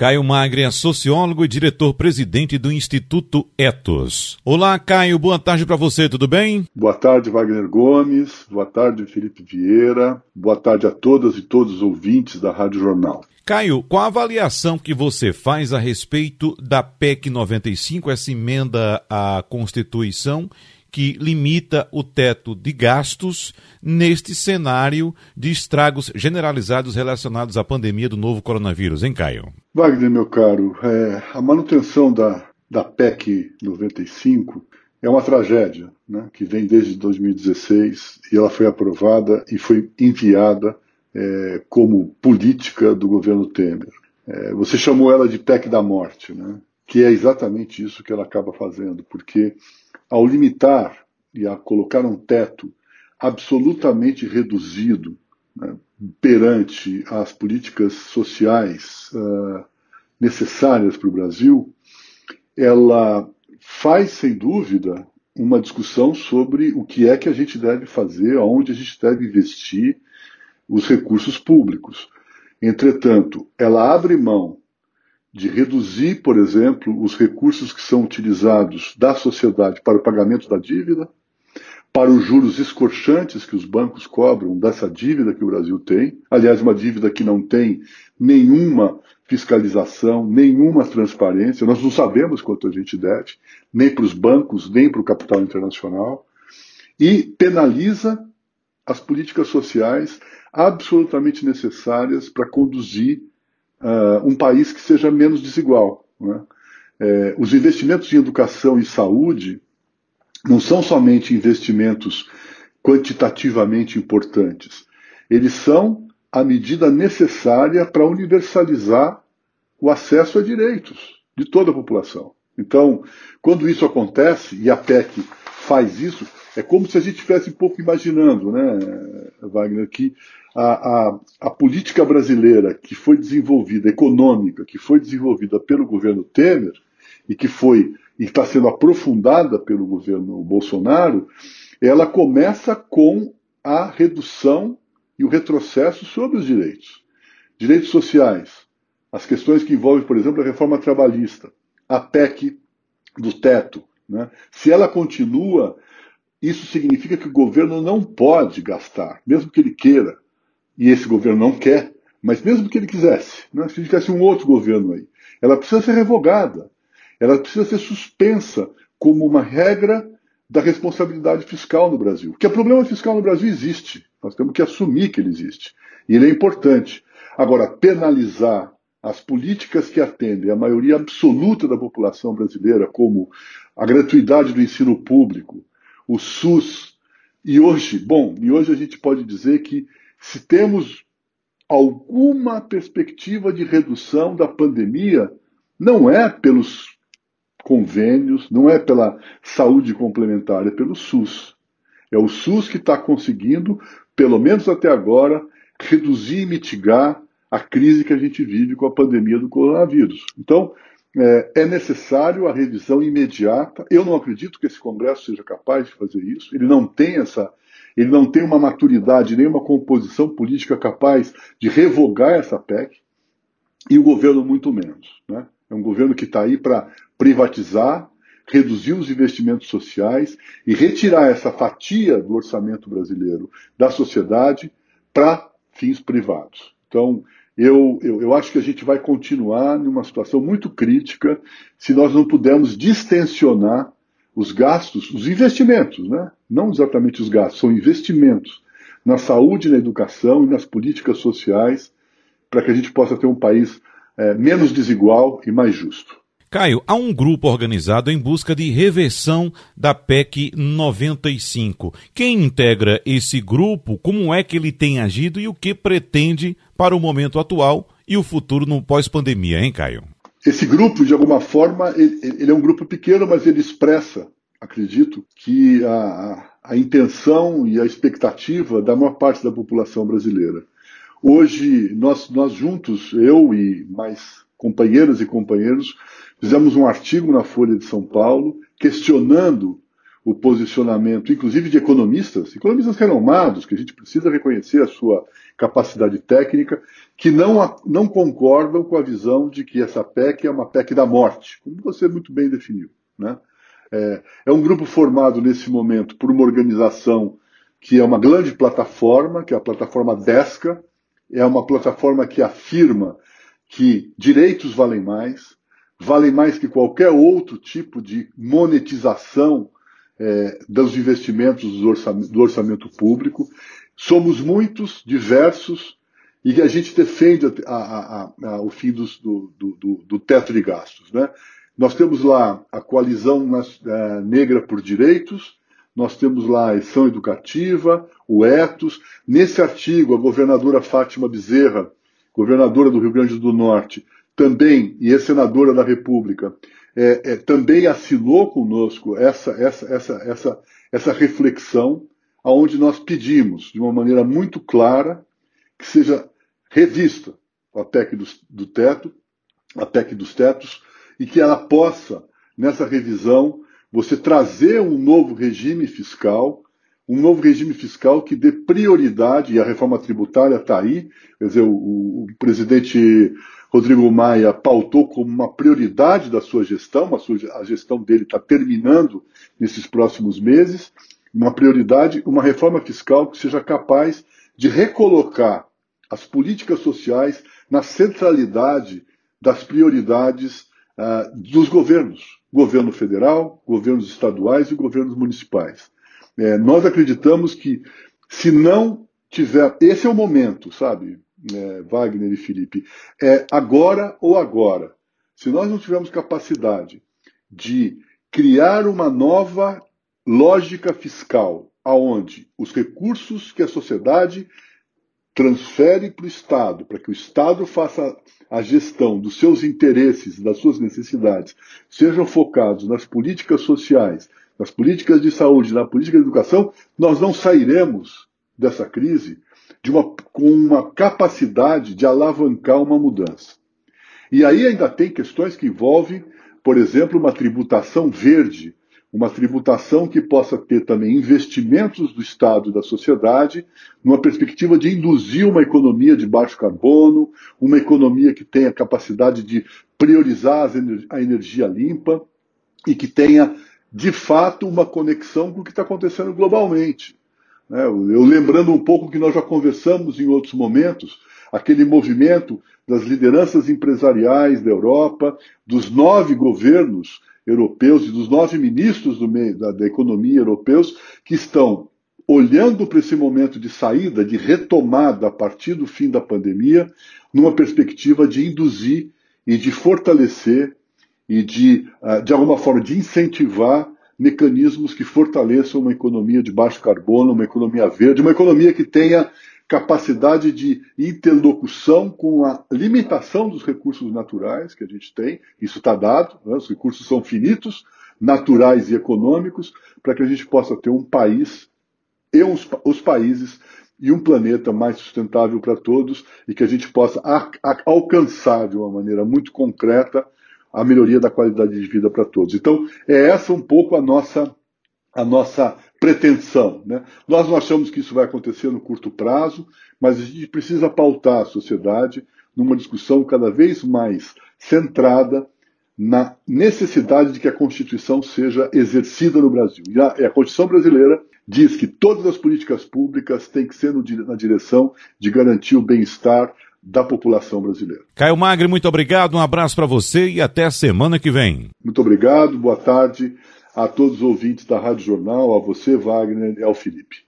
Caio Magre é sociólogo e diretor-presidente do Instituto Etos. Olá, Caio, boa tarde para você, tudo bem? Boa tarde, Wagner Gomes. Boa tarde, Felipe Vieira. Boa tarde a todas e todos os ouvintes da Rádio Jornal. Caio, qual a avaliação que você faz a respeito da PEC 95, essa emenda à Constituição que limita o teto de gastos neste cenário de estragos generalizados relacionados à pandemia do novo coronavírus, hein, Caio? Wagner, meu caro, é, a manutenção da, da PEC 95 é uma tragédia, né, que vem desde 2016 e ela foi aprovada e foi enviada é, como política do governo Temer. É, você chamou ela de PEC da morte, né, que é exatamente isso que ela acaba fazendo, porque ao limitar e a colocar um teto absolutamente reduzido né, perante as políticas sociais uh, necessárias para o Brasil, ela faz, sem dúvida, uma discussão sobre o que é que a gente deve fazer, aonde a gente deve investir os recursos públicos. Entretanto, ela abre mão de reduzir, por exemplo, os recursos que são utilizados da sociedade para o pagamento da dívida, para os juros escorchantes que os bancos cobram dessa dívida que o Brasil tem. Aliás, uma dívida que não tem nenhuma fiscalização, nenhuma transparência. Nós não sabemos quanto a gente deve, nem para os bancos, nem para o capital internacional. E penaliza as políticas sociais absolutamente necessárias para conduzir uh, um país que seja menos desigual. Né? É, os investimentos em educação e saúde não são somente investimentos quantitativamente importantes, eles são a medida necessária para universalizar o acesso a direitos de toda a população. Então, quando isso acontece, e a PEC faz isso, é como se a gente estivesse um pouco imaginando, né, Wagner, que a, a, a, política brasileira que foi desenvolvida, econômica, que foi desenvolvida pelo governo Temer e que foi e está sendo aprofundada pelo governo Bolsonaro, ela começa com a redução e o retrocesso sobre os direitos. Direitos sociais, as questões que envolvem, por exemplo, a reforma trabalhista, a PEC do teto. Né? Se ela continua, isso significa que o governo não pode gastar, mesmo que ele queira, e esse governo não quer, mas mesmo que ele quisesse, né? se tivesse um outro governo aí, ela precisa ser revogada ela precisa ser suspensa como uma regra da responsabilidade fiscal no Brasil. Porque o problema fiscal no Brasil existe. Nós temos que assumir que ele existe. E ele é importante. Agora, penalizar as políticas que atendem a maioria absoluta da população brasileira, como a gratuidade do ensino público, o SUS, e hoje, bom, e hoje a gente pode dizer que se temos alguma perspectiva de redução da pandemia, não é pelos convênios, não é pela saúde complementar, é pelo SUS. É o SUS que está conseguindo, pelo menos até agora, reduzir e mitigar a crise que a gente vive com a pandemia do coronavírus. Então, é, é, necessário a revisão imediata. Eu não acredito que esse Congresso seja capaz de fazer isso. Ele não tem essa, ele não tem uma maturidade nem uma composição política capaz de revogar essa PEC. E o governo muito menos. Né? É um governo que está aí para privatizar, reduzir os investimentos sociais e retirar essa fatia do orçamento brasileiro da sociedade para fins privados. Então, eu, eu, eu, acho que a gente vai continuar numa situação muito crítica se nós não pudermos distensionar os gastos, os investimentos, né? não exatamente os gastos, são investimentos na saúde, na educação e nas políticas sociais para que a gente possa ter um país é, menos desigual e mais justo. Caio, há um grupo organizado em busca de reversão da PEC 95. Quem integra esse grupo, como é que ele tem agido e o que pretende para o momento atual e o futuro no pós-pandemia, hein, Caio? Esse grupo, de alguma forma, ele, ele, é um grupo pequeno, mas ele expressa, acredito, que a, a intenção e a expectativa da maior parte da população brasileira. Hoje, nós, nós juntos, eu e mais companheiras e companheiros, fizemos um artigo na Folha de São Paulo questionando o posicionamento, inclusive de economistas, economistas renomados, que a gente precisa reconhecer a sua capacidade técnica, que não, não concordam com a visão de que essa PEC é uma PEC da morte, como você muito bem definiu. Né? É, é um grupo formado nesse momento por uma organização que é uma grande plataforma, que é a plataforma DESCA, é uma plataforma que afirma que direitos valem mais, valem mais que qualquer outro tipo de monetização é, dos investimentos do orçamento, do orçamento, público. Somos muitos, diversos, e a gente defende a, a, a, o fim dos, do, do, do, teto de gastos. Né? Nós temos lá a coalizão é, negra por direitos, nós temos lá a ação educativa, o etos. Nesse artigo, a governadora Fátima Bezerra, governadora do Rio Grande do Norte, também, e é senadora da República, é, é, também assinou conosco essa, essa, essa, essa, essa reflexão, aonde nós pedimos, de uma maneira muito clara, que seja revista a PEC do, do teto, a PEC dos tetos, e que ela possa, nessa revisão, você trazer um novo regime fiscal, um novo regime fiscal que dê prioridade, e a reforma tributária está aí, quer dizer, o, o, presidente Rodrigo Maia pautou como uma prioridade da sua gestão, a, sua, a gestão dele está terminando nesses próximos meses, uma prioridade, uma reforma fiscal que seja capaz de recolocar as políticas sociais na centralidade das prioridades uh, dos governos, governo federal, governos estaduais e governos municipais. É, nós acreditamos que se não tiver, esse é o momento, sabe, é, Wagner e Felipe, é agora ou agora. Se nós não tivermos capacidade de criar uma nova lógica fiscal, aonde os recursos que a sociedade transfere para o Estado, para que o Estado faça a gestão dos seus interesses, das suas necessidades, sejam focados nas políticas sociais, nas políticas de saúde, na política de educação, nós não sairemos dessa crise de uma, com uma capacidade de alavancar uma mudança. E aí ainda tem questões que envolvem, por exemplo, uma tributação verde, uma tributação que possa ter também investimentos do Estado e da sociedade, numa perspectiva de induzir uma economia de baixo carbono, uma economia que tenha capacidade de priorizar a energia limpa e que tenha, de fato, uma conexão com o que está acontecendo globalmente. Né? Eu lembrando um pouco que nós já conversamos em outros momentos, aquele movimento das lideranças empresariais da Europa, dos nove governos europeus e dos nove ministros meio, da, da economia europeus que estão olhando para esse momento de saída, de retomada a partir do fim da pandemia, numa perspectiva de induzir e de fortalecer e de, ah, de alguma forma, de incentivar mecanismos que fortaleçam uma economia de baixo carbono, uma economia verde, uma economia que tenha capacidade de interlocução com a limitação dos recursos naturais que a gente tem, isso está dado, né? os recursos são finitos, naturais e econômicos, para que a gente possa ter um país e os, países e um planeta mais sustentável para todos e que a gente possa a, a, alcançar de uma maneira muito concreta a melhoria da qualidade de vida para todos. Então, é essa um pouco a nossa a nossa pretensão. Né? Nós não achamos que isso vai acontecer no curto prazo, mas a gente precisa pautar a sociedade numa discussão cada vez mais centrada na necessidade de que a Constituição seja exercida no Brasil. E a, a Constituição brasileira diz que todas as políticas públicas têm que ser no, na direção de garantir o bem-estar da população brasileira. Caio Magre, muito obrigado, um abraço para você e até semana que vem. Muito obrigado, boa tarde a todos os ouvintes da Rádio Jornal, a você, Wagner, e ao Felipe.